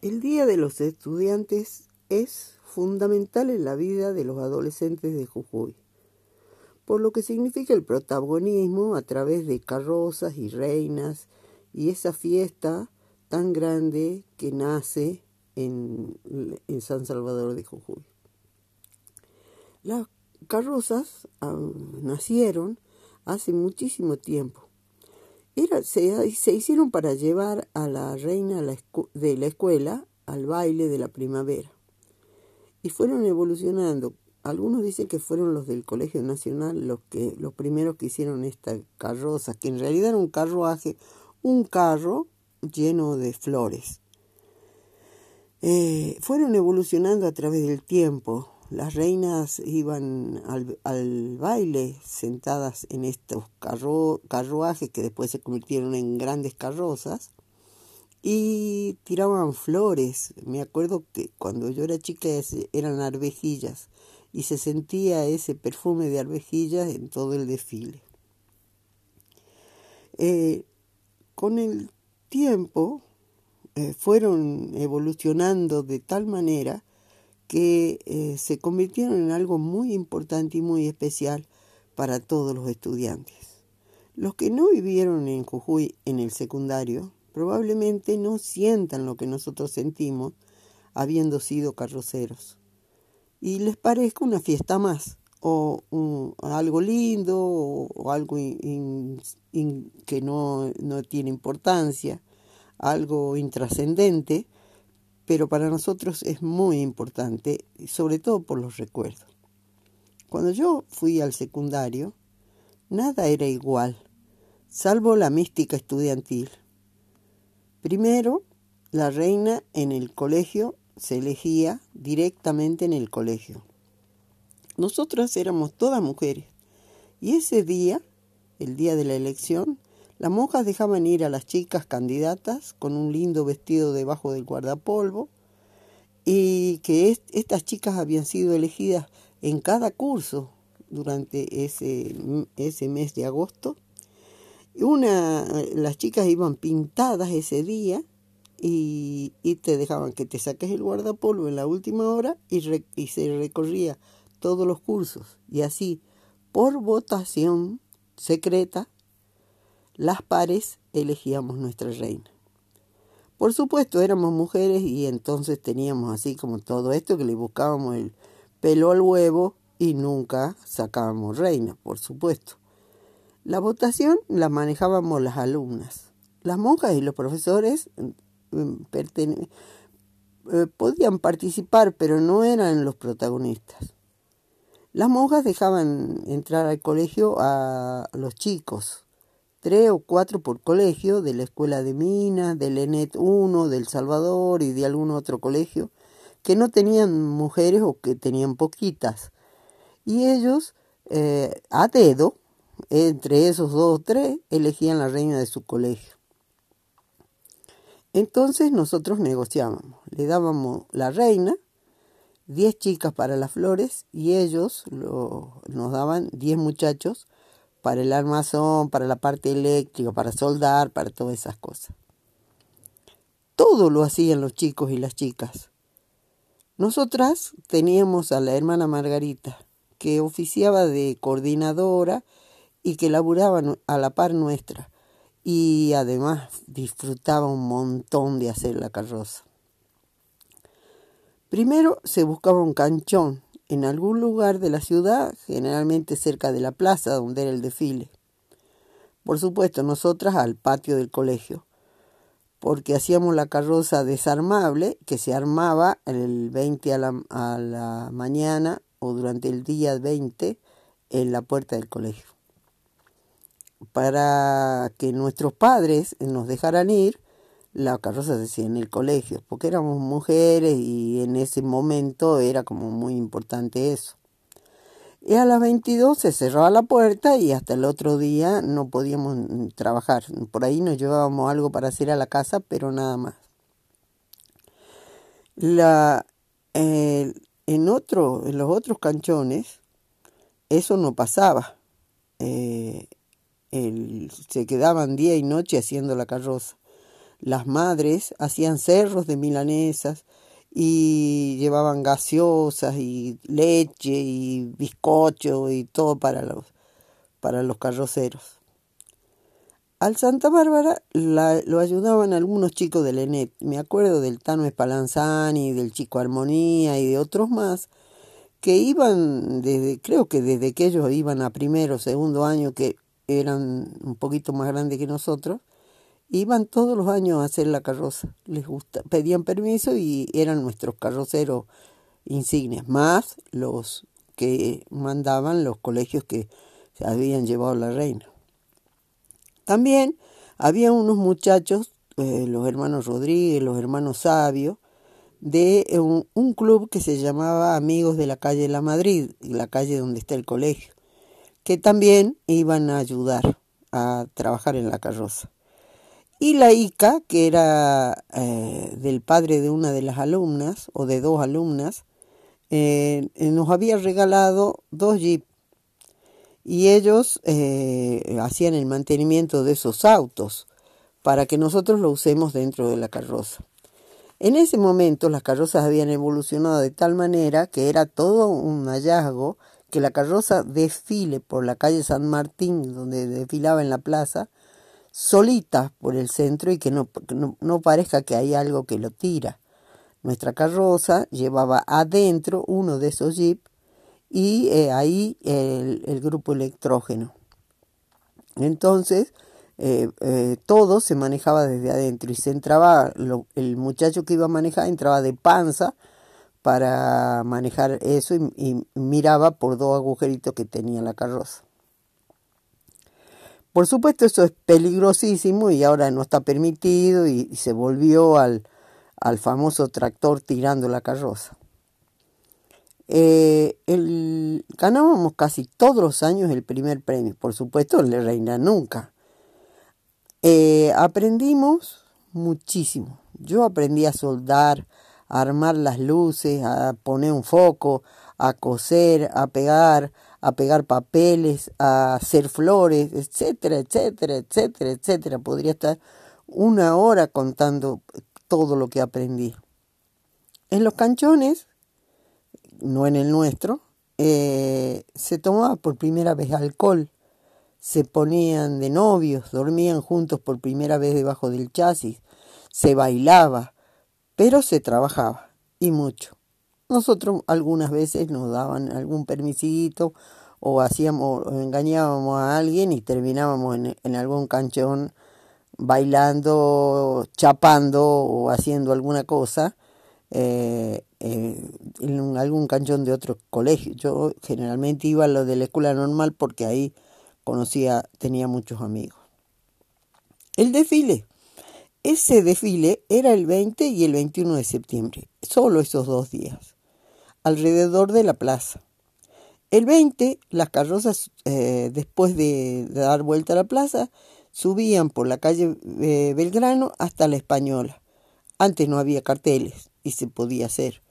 El Día de los Estudiantes es fundamental en la vida de los adolescentes de Jujuy, por lo que significa el protagonismo a través de carrozas y reinas y esa fiesta tan grande que nace en, San Salvador de Jujuy. Las carrozas ah, nacieron hace muchísimo tiempo se, hicieron para llevar a la reina de la escuela al baile de la primavera. Y fueron evolucionando. Algunos dicen que fueron los del Colegio Nacional los, que, los primeros que hicieron esta carroza, que en realidad era un carruaje, un carro lleno de flores. Eh, fueron evolucionando a través del tiempo. Las reinas iban al, baile sentadas en estos carruajes que después se convirtieron en grandes carrozas y tiraban flores. Me acuerdo que cuando yo era chica eran arvejillas y se sentía ese perfume de arvejillas en todo el desfile. Eh, con el tiempo eh, fueron evolucionando de tal manera que eh, se convirtieron en algo muy importante y muy especial para todos los estudiantes. Los que no vivieron en Jujuy en el secundario probablemente no sientan lo que nosotros sentimos habiendo sido carroceros. Y les parezca una fiesta más, o algo lindo, o, algo que no, no tiene importancia, algo intrascendente, pero para nosotros es muy importante, sobre todo por los recuerdos. Cuando yo fui al secundario, nada era igual, salvo la mística estudiantil. Primero, la reina en el colegio se elegía directamente en el colegio. Nosotras éramos todas mujeres y ese día, el día de la elección, las monjas dejaban ir a las chicas candidatas con un lindo vestido debajo del guardapolvo y que estas chicas habían sido elegidas en cada curso durante ese, ese mes de agosto. Una, las chicas iban pintadas ese día y, te dejaban que te saques el guardapolvo en la última hora y, y se recorría todos los cursos. Y así, por votación secreta, las pares elegíamos nuestra reina. Por supuesto, éramos mujeres y entonces teníamos así como todo esto que le buscábamos el pelo al huevo y nunca sacábamos reina, por supuesto. La votación la manejábamos las alumnas. Las monjas y los profesores mm, eh, podían participar, pero no eran los protagonistas. Las monjas dejaban entrar al colegio a los chicos, tres o cuatro por colegio, de la Escuela de Minas, del ENET 1, del Salvador y de algún otro colegio, que no tenían mujeres o que tenían poquitas. Y ellos, eh, a dedo, entre esos dos o tres, elegían la reina de su colegio. Entonces nosotros negociábamos, le dábamos la reina, diez chicas para las flores y ellos nos daban diez muchachos para el armazón, para la parte eléctrica, para soldar, para todas esas cosas. Todo lo hacían los chicos y las chicas. Nosotras teníamos a la hermana Margarita, que oficiaba de coordinadora y que laburaba a la par nuestra, y además disfrutaba un montón de hacer la carroza. Primero se buscaba un canchón en algún lugar de la ciudad, generalmente cerca de la plaza donde era el desfile. Por supuesto, nosotras al patio del colegio, porque hacíamos la carroza desarmable que se armaba el 20 a la, mañana o durante el día 20 en la puerta del colegio. Para que nuestros padres nos dejaran ir, la carroza se hacía en el colegio, porque éramos mujeres y en ese momento era como muy importante eso. Y a las 22 se cerraba la puerta y hasta el otro día no podíamos trabajar. Por ahí nos llevábamos algo para hacer a la casa, pero nada más. La, en, otro, en los otros canchones eso no pasaba. Eh, se quedaban día y noche haciendo la carroza. Las madres hacían cerros de milanesas y llevaban gaseosas y leche y bizcocho y todo para los, para los carroceros. Al Santa Bárbara lo ayudaban algunos chicos del ENET. Me acuerdo del Tano Espalanzani, del Chico Armonía y de otros más que iban desde, creo que desde que ellos iban a primero, segundo año, que eran un poquito más grandes que nosotros, iban todos los años a hacer la carroza. Les gusta, pedían permiso y eran nuestros carroceros insignes, más los que mandaban los colegios que se habían llevado la reina. También había unos muchachos, eh, los hermanos Rodríguez, los hermanos Sabio, de un, un, club que se llamaba Amigos de la calle La Madrid, la calle donde está el colegio, que también iban a ayudar a trabajar en la carroza. Y la ICA, que era eh, del padre de una de las alumnas, o de dos alumnas, eh, eh, nos había regalado dos jeeps. Y ellos hacían el mantenimiento de esos autos para que nosotros lo usemos dentro de la carroza. En ese momento las carrozas habían evolucionado de tal manera que era todo un hallazgo que la carroza desfile por la calle San Martín, donde desfilaba en la plaza, solita por el centro y que no, no, parezca que hay algo que lo tira. Nuestra carroza llevaba adentro uno de esos jeeps y eh, ahí el, grupo electrógeno. Entonces, eh, eh, todo se manejaba desde adentro y se entraba, el muchacho que iba a manejar entraba de panza para manejar eso y miraba por dos agujeritos que tenía la carroza. Por supuesto, eso es peligrosísimo y ahora no está permitido y, se volvió al, al, famoso tractor tirando la carroza. Eh, ganábamos casi todos los años el primer premio, por supuesto, le reina nunca. Eh, aprendimos muchísimo. Yo aprendí a soldar, a armar las luces, a poner un foco, a coser, a pegar, a pegar papeles, a hacer flores, etcétera, etcétera, etcétera, etcétera. Podría estar una hora contando todo lo que aprendí. En los canchones, no en el nuestro, eh, se tomaba por primera vez alcohol, se ponían de novios, dormían juntos por primera vez debajo del chasis, se bailaba, pero se trabajaba, y mucho. Nosotros algunas veces nos daban algún permisito o hacíamos o engañábamos a alguien y terminábamos en, algún canchón bailando, chapando o haciendo alguna cosa eh, eh, en algún canchón de otro colegio. Yo generalmente iba a lo de la escuela normal porque ahí conocía, tenía muchos amigos. El desfile. Ese desfile era el 20 y el 21 de septiembre, solo esos dos días alrededor de la plaza. El 20, las carrozas, eh, después de, dar vuelta a la plaza, subían por la calle eh, Belgrano hasta la Española. Antes no había carteles y se podía hacer.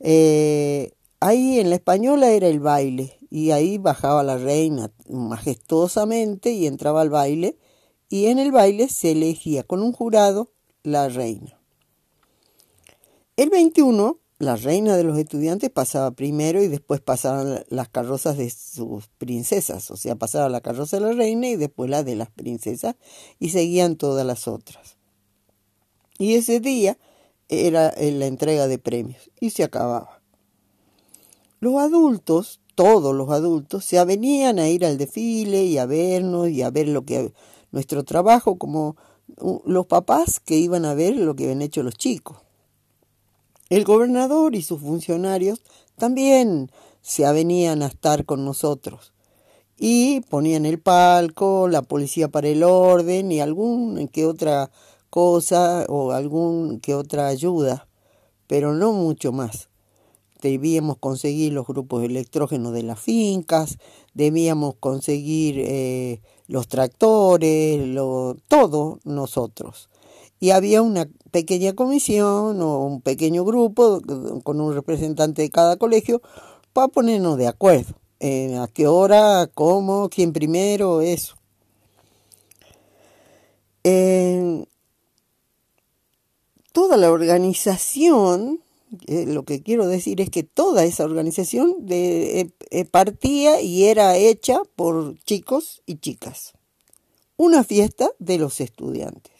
Eh, ahí en la Española era el baile y ahí bajaba la reina majestuosamente y entraba al baile y en el baile se elegía con un jurado la reina. El 21 la reina de los estudiantes pasaba primero y después pasaban las carrozas de sus princesas, o sea, pasaba la carroza de la reina y después la de las princesas y seguían todas las otras. Y ese día era la entrega de premios y se acababa. Los adultos, todos los adultos, se avenían a ir al desfile y a vernos y a ver lo que nuestro trabajo como los papás que iban a ver lo que habían hecho los chicos. El gobernador y sus funcionarios también se avenían a estar con nosotros y ponían el palco, la policía para el orden y algún que otra cosa o algún que otra ayuda, pero no mucho más. Debíamos conseguir los grupos electrógenos de las fincas, debíamos conseguir eh, los tractores, lo, todo nosotros y había una pequeña comisión o un pequeño grupo con un representante de cada colegio para ponernos de acuerdo. a qué hora, cómo, quién primero, eso. toda la organización, eh, lo que quiero decir es que toda esa organización eh, eh, partía y era hecha por chicos y chicas. Una fiesta de los estudiantes.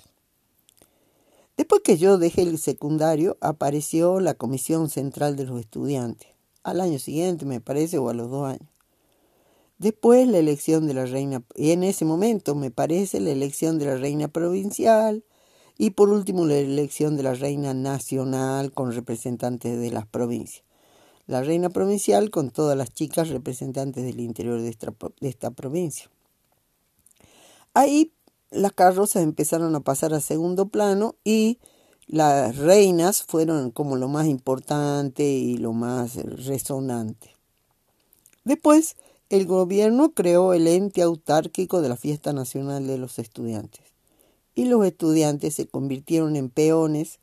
Después que yo dejé el secundario, apareció la Comisión Central de los Estudiantes. Al año siguiente, me parece, o a los dos años. Después la elección de la reina, y en ese momento me parece la elección de la reina provincial, y por último la elección de la reina nacional con representantes de las provincias. La reina provincial con todas las chicas representantes del interior de esta, de esta provincia. Ahí las carrozas empezaron a pasar a segundo plano y las reinas fueron como lo más importante y lo más resonante. Después, el gobierno creó el ente autárquico de la Fiesta Nacional de los Estudiantes y los estudiantes se convirtieron en peones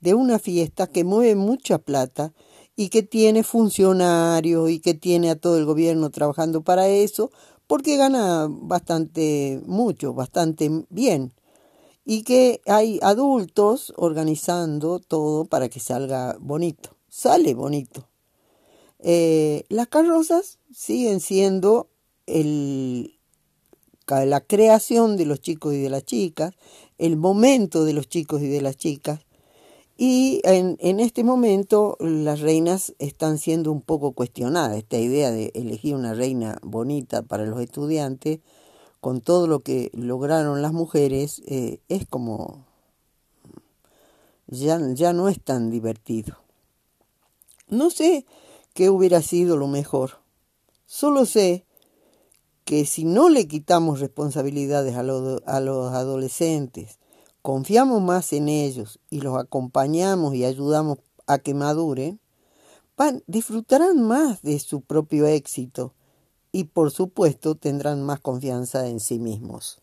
de una fiesta que mueve mucha plata y que tiene funcionarios y que tiene a todo el gobierno trabajando para eso, porque gana bastante mucho, bastante bien. Y que hay adultos organizando todo para que salga bonito. Sale bonito. Eh, las carrozas siguen siendo el, la creación de los chicos y de las chicas, el momento de los chicos y de las chicas, y en, en, este momento las reinas están siendo un poco cuestionadas. Esta idea de elegir una reina bonita para los estudiantes, con todo lo que lograron las mujeres, eh, es como... Ya, ya no es tan divertido. No sé qué hubiera sido lo mejor. Solo sé que si no le quitamos responsabilidades a, a los adolescentes, confiamos más en ellos y los acompañamos y ayudamos a que maduren, van, disfrutarán más de su propio éxito y por supuesto tendrán más confianza en sí mismos.